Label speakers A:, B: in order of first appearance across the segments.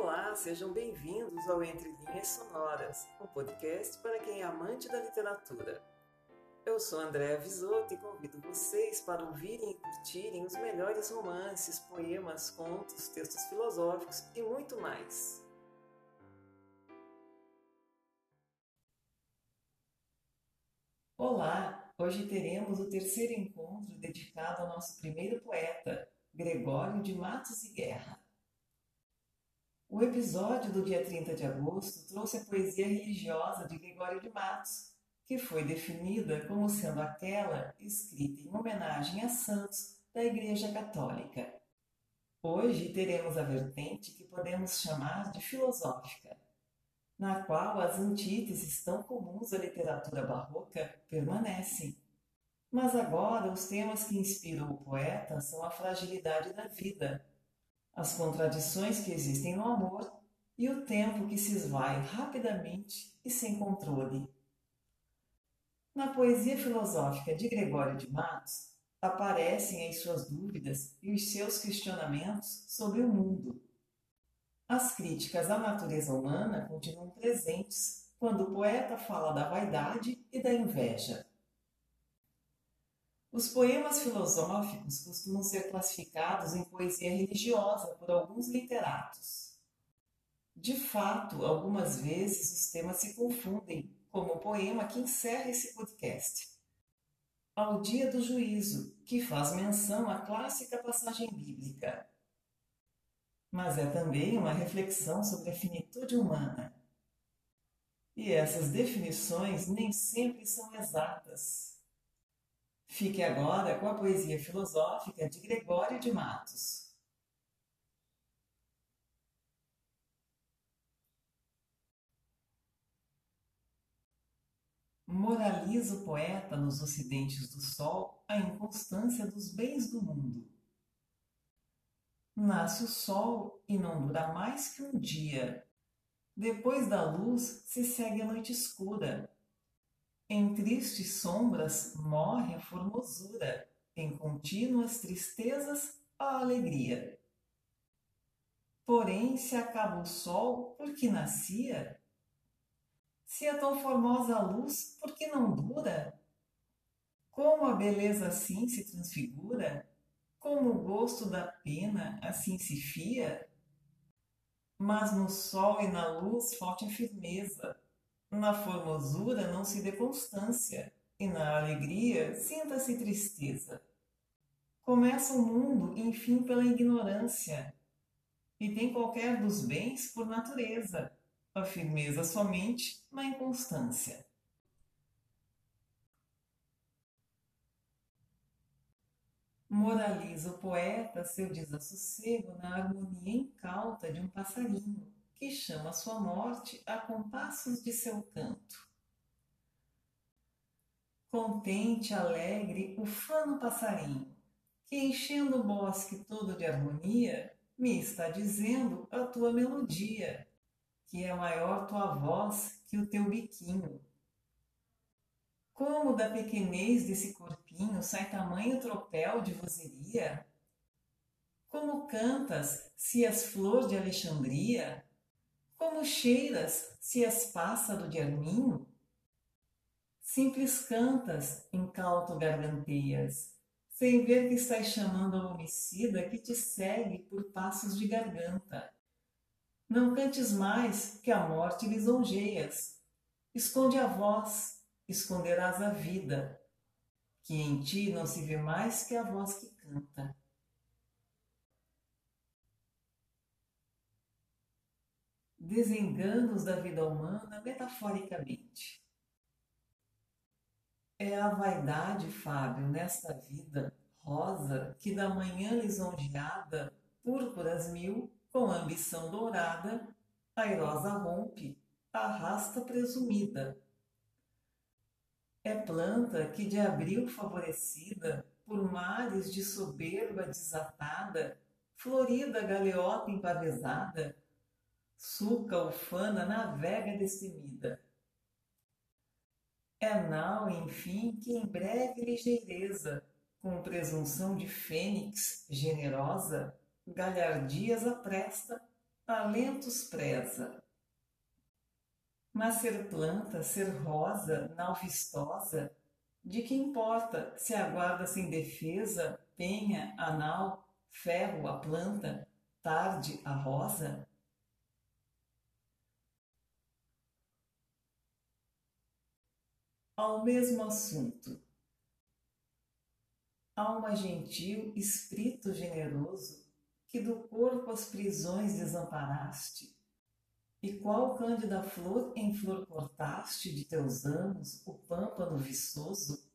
A: Olá, sejam bem-vindos ao Entre Linhas Sonoras, um podcast para quem é amante da literatura. Eu sou Andréa Visoto e convido vocês para ouvirem e curtirem os melhores romances, poemas, contos, textos filosóficos e muito mais. Olá! Hoje teremos o terceiro encontro dedicado ao nosso primeiro poeta, Gregório de Matos e Guerra. O episódio do dia 30 de agosto trouxe a poesia religiosa de Gregório de Matos, que foi definida como sendo aquela escrita em homenagem a santos da Igreja Católica. Hoje teremos a vertente que podemos chamar de filosófica, na qual as antíteses tão comuns à literatura barroca permanecem. Mas agora os temas que inspiram o poeta são a fragilidade da vida, as contradições que existem no amor e o tempo que se esvai rapidamente e sem controle. Na poesia filosófica de Gregório de Matos, aparecem as suas dúvidas e os seus questionamentos sobre o mundo. As críticas à natureza humana continuam presentes quando o poeta fala da vaidade e da inveja. Os poemas filosóficos costumam ser classificados em poesia religiosa por alguns literatos. De fato, algumas vezes os temas se confundem, como o poema que encerra esse podcast. Ao dia do juízo, que faz menção à clássica passagem bíblica. Mas é também uma reflexão sobre a finitude humana. E essas definições nem sempre são exatas. Fique agora com a poesia filosófica de Gregório de Matos. Moraliza o poeta nos ocidentes do sol a inconstância dos bens do mundo. Nasce o sol e não dura mais que um dia. Depois da luz se segue a noite escura em tristes sombras morre a formosura, em contínuas tristezas a alegria. Porém, se acaba o sol, por que nascia? Se é tão formosa a luz, por que não dura? Como a beleza assim se transfigura? Como o gosto da pena assim se fia? Mas no sol e na luz forte a firmeza, na formosura não se dê constância, e na alegria sinta-se tristeza. Começa o mundo, enfim, pela ignorância, e tem qualquer dos bens por natureza, a firmeza somente na inconstância. Moraliza o poeta seu desassossego na harmonia incauta de um passarinho que chama sua morte a compassos de seu canto. Contente, alegre, ufano passarinho, que enchendo o bosque todo de harmonia, me está dizendo a tua melodia, que é maior tua voz que o teu biquinho. Como da pequenez desse corpinho sai tamanho tropel de vozeria? Como cantas, se as flor de Alexandria? Como cheiras, se és pássaro de arminho? Simples cantas, incauto garganteias, sem ver que estás chamando ao homicida que te segue por passos de garganta. Não cantes mais, que a morte lisonjeias. Esconde a voz, esconderás a vida, que em ti não se vê mais que a voz que canta. Desenganos da vida humana metaforicamente. É a vaidade, Fábio, nesta vida rosa que da manhã lisonjeada, púrpuras mil, com ambição dourada, airosa rompe, arrasta presumida. É planta que de abril favorecida, por mares de soberba desatada, florida galeota empavesada, suca ufana navega destemida. É nau, enfim, que em breve ligeireza, com presunção de fênix generosa, galhardias apresta, talentos preza. Mas ser planta, ser rosa, nau vistosa, de que importa se aguarda sem defesa, penha, anal, ferro a planta, tarde a rosa? Ao mesmo assunto. Alma gentil, espírito generoso, que do corpo as prisões desamparaste, e qual cândida flor em flor cortaste de teus anos o pâmpano viçoso?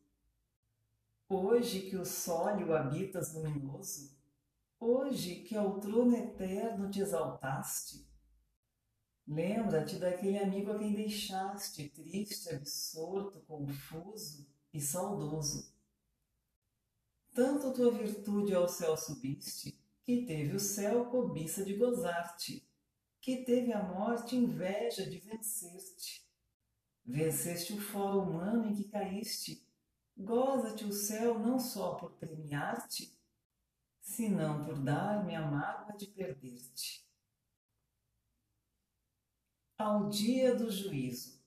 A: Hoje que o sólio habitas luminoso, hoje que ao trono eterno te exaltaste, lembra-te daquele amigo a quem deixaste, triste, absorto, confuso e saudoso. Tanto tua virtude ao céu subiste, que teve o céu cobiça de gozar-te, que teve a morte inveja de vencer-te. Venceste o foro humano em que caíste, goza-te o céu não só por premiar-te, senão por dar-me a mágoa de perder-te. Ao dia do juízo.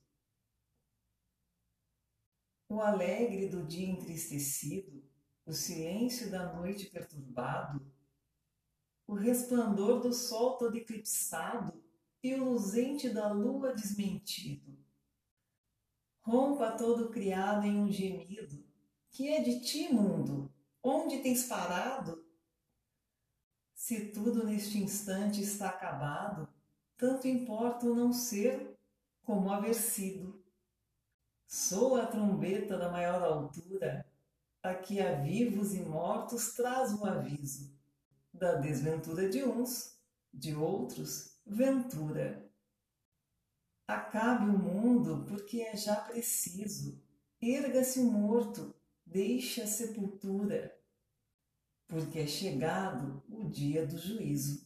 A: O alegre do dia entristecido, o silêncio da noite perturbado, o resplandor do sol todo eclipsado e o luzente da lua desmentido. Rompa todo criado em um gemido, que é de ti, mundo, onde tens parado? Se tudo neste instante está acabado, tanto importa o não ser como haver sido. Sou a trombeta da maior altura, a que a vivos e mortos traz um aviso da desventura de uns, de outros, ventura. Acabe o mundo porque é já preciso. Erga-se o morto, deixe a sepultura, porque é chegado o dia do juízo.